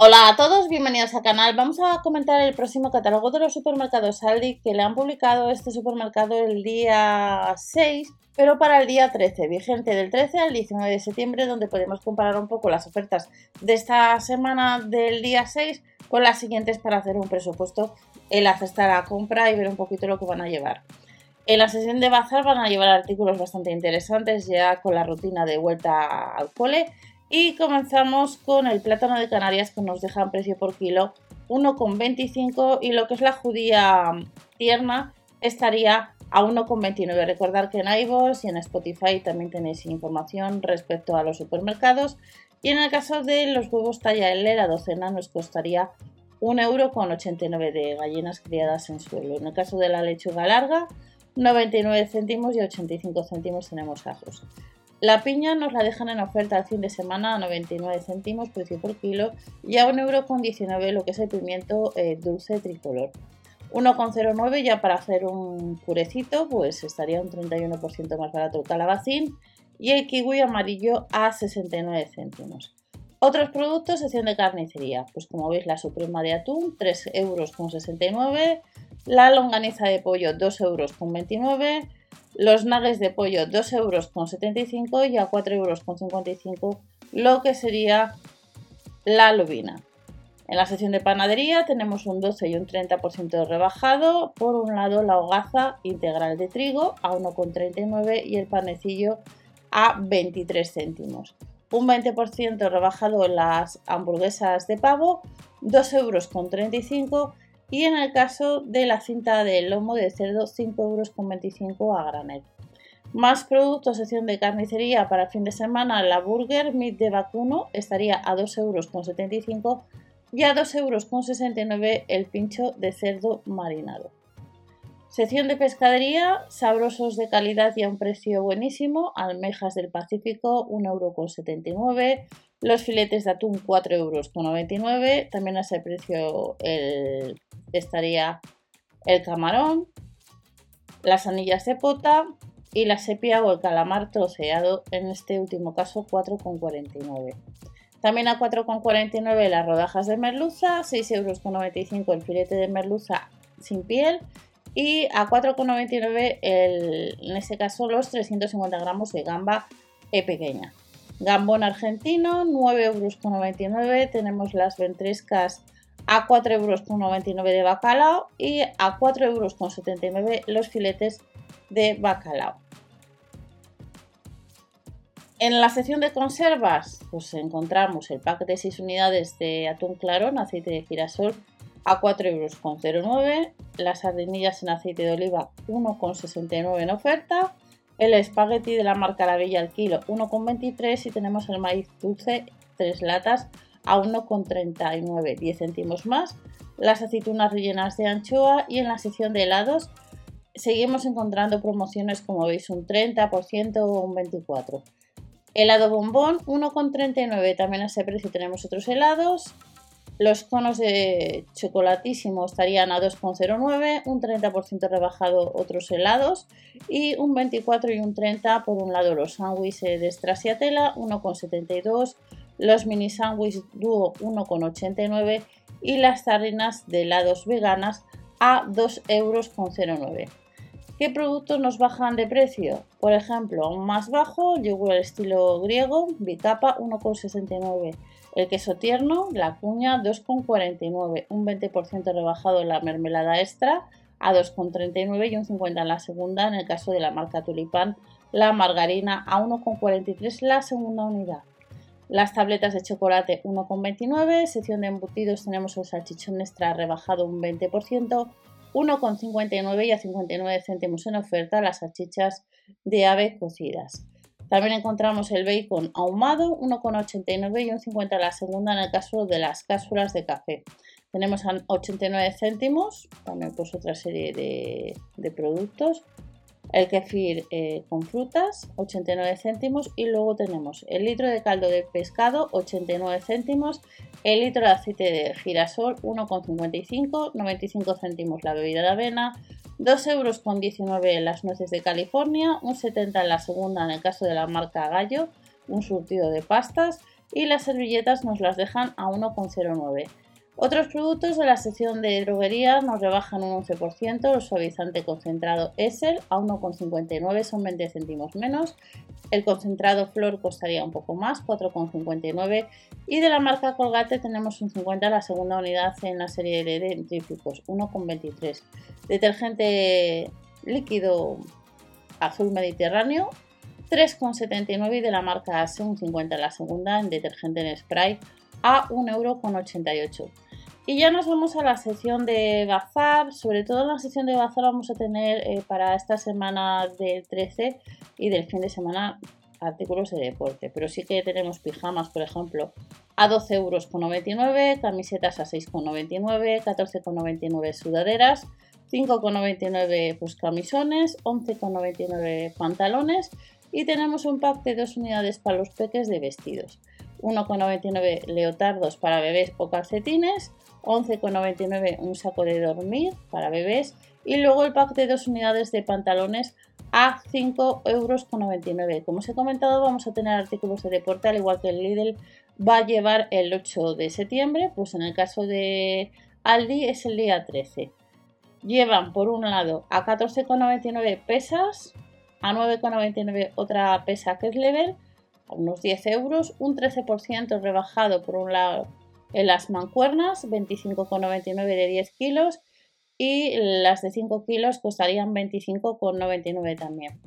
Hola a todos, bienvenidos al canal. Vamos a comentar el próximo catálogo de los supermercados Aldi que le han publicado este supermercado el día 6, pero para el día 13, vigente del 13 al 19 de septiembre, donde podemos comparar un poco las ofertas de esta semana del día 6 con las siguientes para hacer un presupuesto, el a la compra y ver un poquito lo que van a llevar. En la sesión de bazar van a llevar artículos bastante interesantes ya con la rutina de vuelta al cole y comenzamos con el plátano de Canarias que nos deja en precio por kilo 1,25 y lo que es la judía tierna estaría a 1,29. Recordar que en iVoox y en Spotify también tenéis información respecto a los supermercados. Y en el caso de los huevos talla L, la docena nos costaría 1,89€ de gallinas criadas en suelo. En el caso de la lechuga larga, 99 céntimos y 85 céntimos tenemos ajos. La piña nos la dejan en oferta al fin de semana a 99 céntimos precio por kilo y a 1,19€ lo que es el pimiento eh, dulce tricolor. 1,09 ya para hacer un purecito pues estaría un 31% más barato el calabacín y el kiwi amarillo a 69 céntimos. Otros productos, sección de carnicería, pues como veis la suprema de atún 3,69 euros, la longaniza de pollo 2,29 euros, los nuggets de pollo 2,75 euros y a 4,55 euros lo que sería la lubina. En la sección de panadería tenemos un 12 y un 30% rebajado. Por un lado la hogaza integral de trigo a 1,39 y el panecillo a 23 céntimos. Un 20% rebajado en las hamburguesas de pavo, 2,35 euros y en el caso de la cinta de lomo de cerdo 5,25 euros a granel. Más productos, sección de carnicería para fin de semana, la burger meat de vacuno estaría a 2,75 euros y a 2,69 euros el pincho de cerdo marinado. Sección de pescadería, sabrosos de calidad y a un precio buenísimo, almejas del Pacífico 1,79 euros, los filetes de atún 4,99 euros, también a ese precio estaría el camarón, las anillas de pota y la sepia o el calamar troceado, en este último caso 4,49. También a 4,49 las rodajas de merluza, 6,95 euros el filete de merluza sin piel y a 4,99 en este caso los 350 gramos de gamba e pequeña. Gambón argentino, 9,99 euros. Tenemos las ventrescas a 4,99 euros de bacalao y a 4,79 euros los filetes de bacalao. En la sección de conservas, pues encontramos el pack de 6 unidades de atún clarón, aceite de girasol a 4,09 euros, las sardinillas en aceite de oliva 1,69 en oferta, el espagueti de la marca La Bella al kilo 1,23 y tenemos el maíz dulce 3 latas a 1,39, 10 céntimos más, las aceitunas rellenas de anchoa y en la sección de helados seguimos encontrando promociones como veis un 30% o un 24%. Helado bombón 1,39, también a ese precio tenemos otros helados. Los conos de chocolatísimo estarían a 2,09, un 30% rebajado otros helados y un 24 y un 30 por un lado los sándwiches de Stracciatella 1,72, los mini sándwiches dúo 1,89 y las sardinas de helados veganas a 2,09 euros. ¿Qué productos nos bajan de precio? Por ejemplo, más bajo, yogur estilo griego, bicapa 1,69. El queso tierno, la cuña 2,49. Un 20% rebajado en la mermelada extra a 2,39 y un 50 en la segunda. En el caso de la marca Tulipán, la margarina a 1,43 la segunda unidad. Las tabletas de chocolate 1,29, sección de embutidos tenemos el salchichón extra rebajado un 20%, 1,59 y a 59 céntimos en oferta las salchichas de ave cocidas. También encontramos el bacon ahumado, 1,89 y un 50 la segunda en el caso de las cápsulas de café. Tenemos a 89 céntimos, también pues otra serie de productos el kefir eh, con frutas 89 céntimos. Y luego tenemos el litro de caldo de pescado 89 céntimos, el litro de aceite de girasol 1,55, 95 céntimos la bebida de avena, 2,19 euros con las nueces de California, un 70 en la segunda en el caso de la marca Gallo, un surtido de pastas. Y las servilletas nos las dejan a 1,09. Otros productos de la sección de droguería nos rebajan un 11%, el suavizante concentrado Essel a 1,59 son 20 céntimos menos, el concentrado Flor costaría un poco más, 4,59 y de la marca Colgate tenemos un 50 la segunda unidad en la serie de dentífricos, 1,23. Detergente líquido azul mediterráneo 3,79 y de la marca ASE un 50 la segunda en detergente en spray a 1,88€. Y ya nos vamos a la sección de bazar, sobre todo en la sección de bazar vamos a tener eh, para esta semana del 13 y del fin de semana artículos de deporte, pero sí que tenemos pijamas, por ejemplo, a 12,99 euros, camisetas a 6,99, 14,99 sudaderas, 5,99 pues, camisones, 11,99 pantalones y tenemos un pack de dos unidades para los peques de vestidos. 1,99 leotardos para bebés o calcetines, 11,99 un saco de dormir para bebés y luego el pack de dos unidades de pantalones a 5,99 euros. Como os he comentado, vamos a tener artículos de deporte, al igual que el Lidl va a llevar el 8 de septiembre, pues en el caso de Aldi es el día 13. Llevan por un lado a 14,99 pesas, a 9,99 otra pesa que es Level, a unos 10 euros, un 13% rebajado por un lado en las mancuernas, 25,99 de 10 kilos y las de 5 kilos costarían 25,99 también.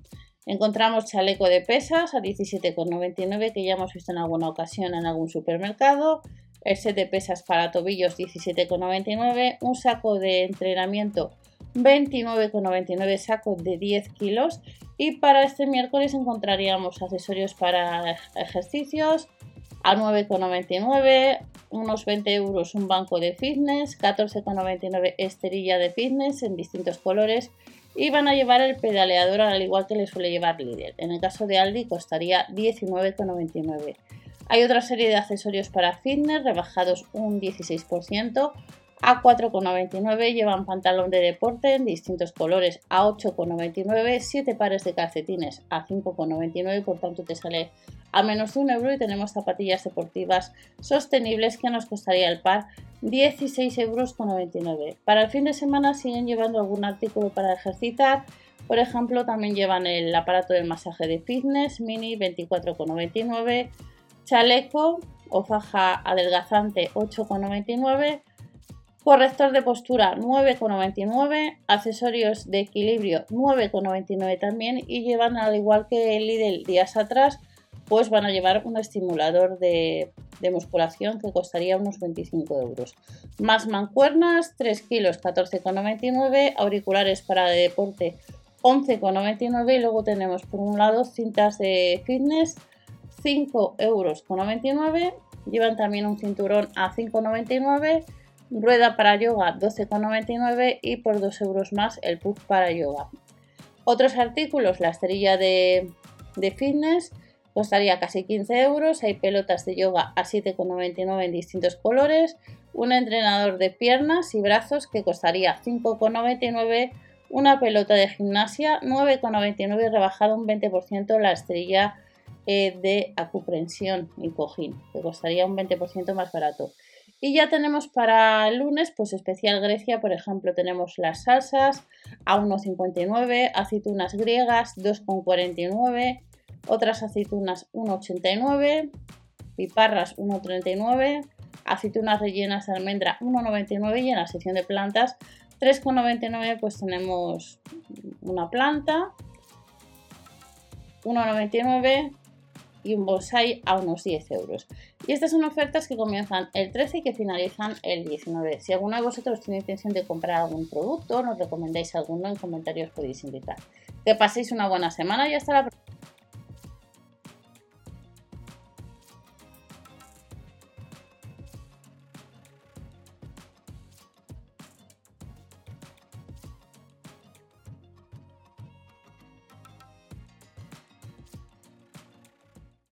Encontramos chaleco de pesas a 17,99 que ya hemos visto en alguna ocasión en algún supermercado. El set de pesas para tobillos 17,99. Un saco de entrenamiento 29,99 saco de 10 kilos. Y para este miércoles encontraríamos accesorios para ejercicios, a 9,99, unos 20 euros un banco de fitness, 14,99 esterilla de fitness en distintos colores y van a llevar el pedaleador al igual que le suele llevar Lidl. En el caso de Aldi costaría 19,99. Hay otra serie de accesorios para fitness rebajados un 16%. A 4,99 llevan pantalón de deporte en distintos colores a 8,99, 7 pares de calcetines a 5,99, por tanto te sale a menos de un euro y tenemos zapatillas deportivas sostenibles que nos costaría el par 16,99 euros. Para el fin de semana siguen llevando algún artículo para ejercitar, por ejemplo también llevan el aparato de masaje de fitness mini 24,99, chaleco o faja adelgazante 8,99, corrector de postura 9,99, accesorios de equilibrio 9,99 también y llevan al igual que el Lidl días atrás pues van a llevar un estimulador de, musculación que costaría unos 25 euros. Más mancuernas, 3 kilos 14,99, auriculares para deporte 11,99 y luego tenemos por un lado cintas de fitness 5 euros llevan también un cinturón a 5,99 rueda para yoga 12,99 y por 2 euros más el puff para yoga otros artículos la esterilla de, de fitness costaría casi 15 euros. Hay pelotas de yoga a 7,99 en distintos colores. Un entrenador de piernas y brazos que costaría 5,99. Una pelota de gimnasia 9,99 rebajado un 20% la estrella eh, de acuprensión y cojín que costaría un 20% más barato. Y ya tenemos para el lunes, pues especial Grecia, por ejemplo, tenemos las salsas a 1,59, aceitunas griegas 2,49, otras aceitunas 1,89, piparras 1,39, aceitunas rellenas de almendra 1,99 y en la sección de plantas 3,99 pues tenemos una planta 1,99 y un bonsai a unos 10 euros. Y estas son ofertas que comienzan el 13 y que finalizan el 19. Si alguno de vosotros tiene intención de comprar algún producto, nos recomendáis alguno, en comentarios podéis indicar. Que paséis una buena semana y hasta la próxima.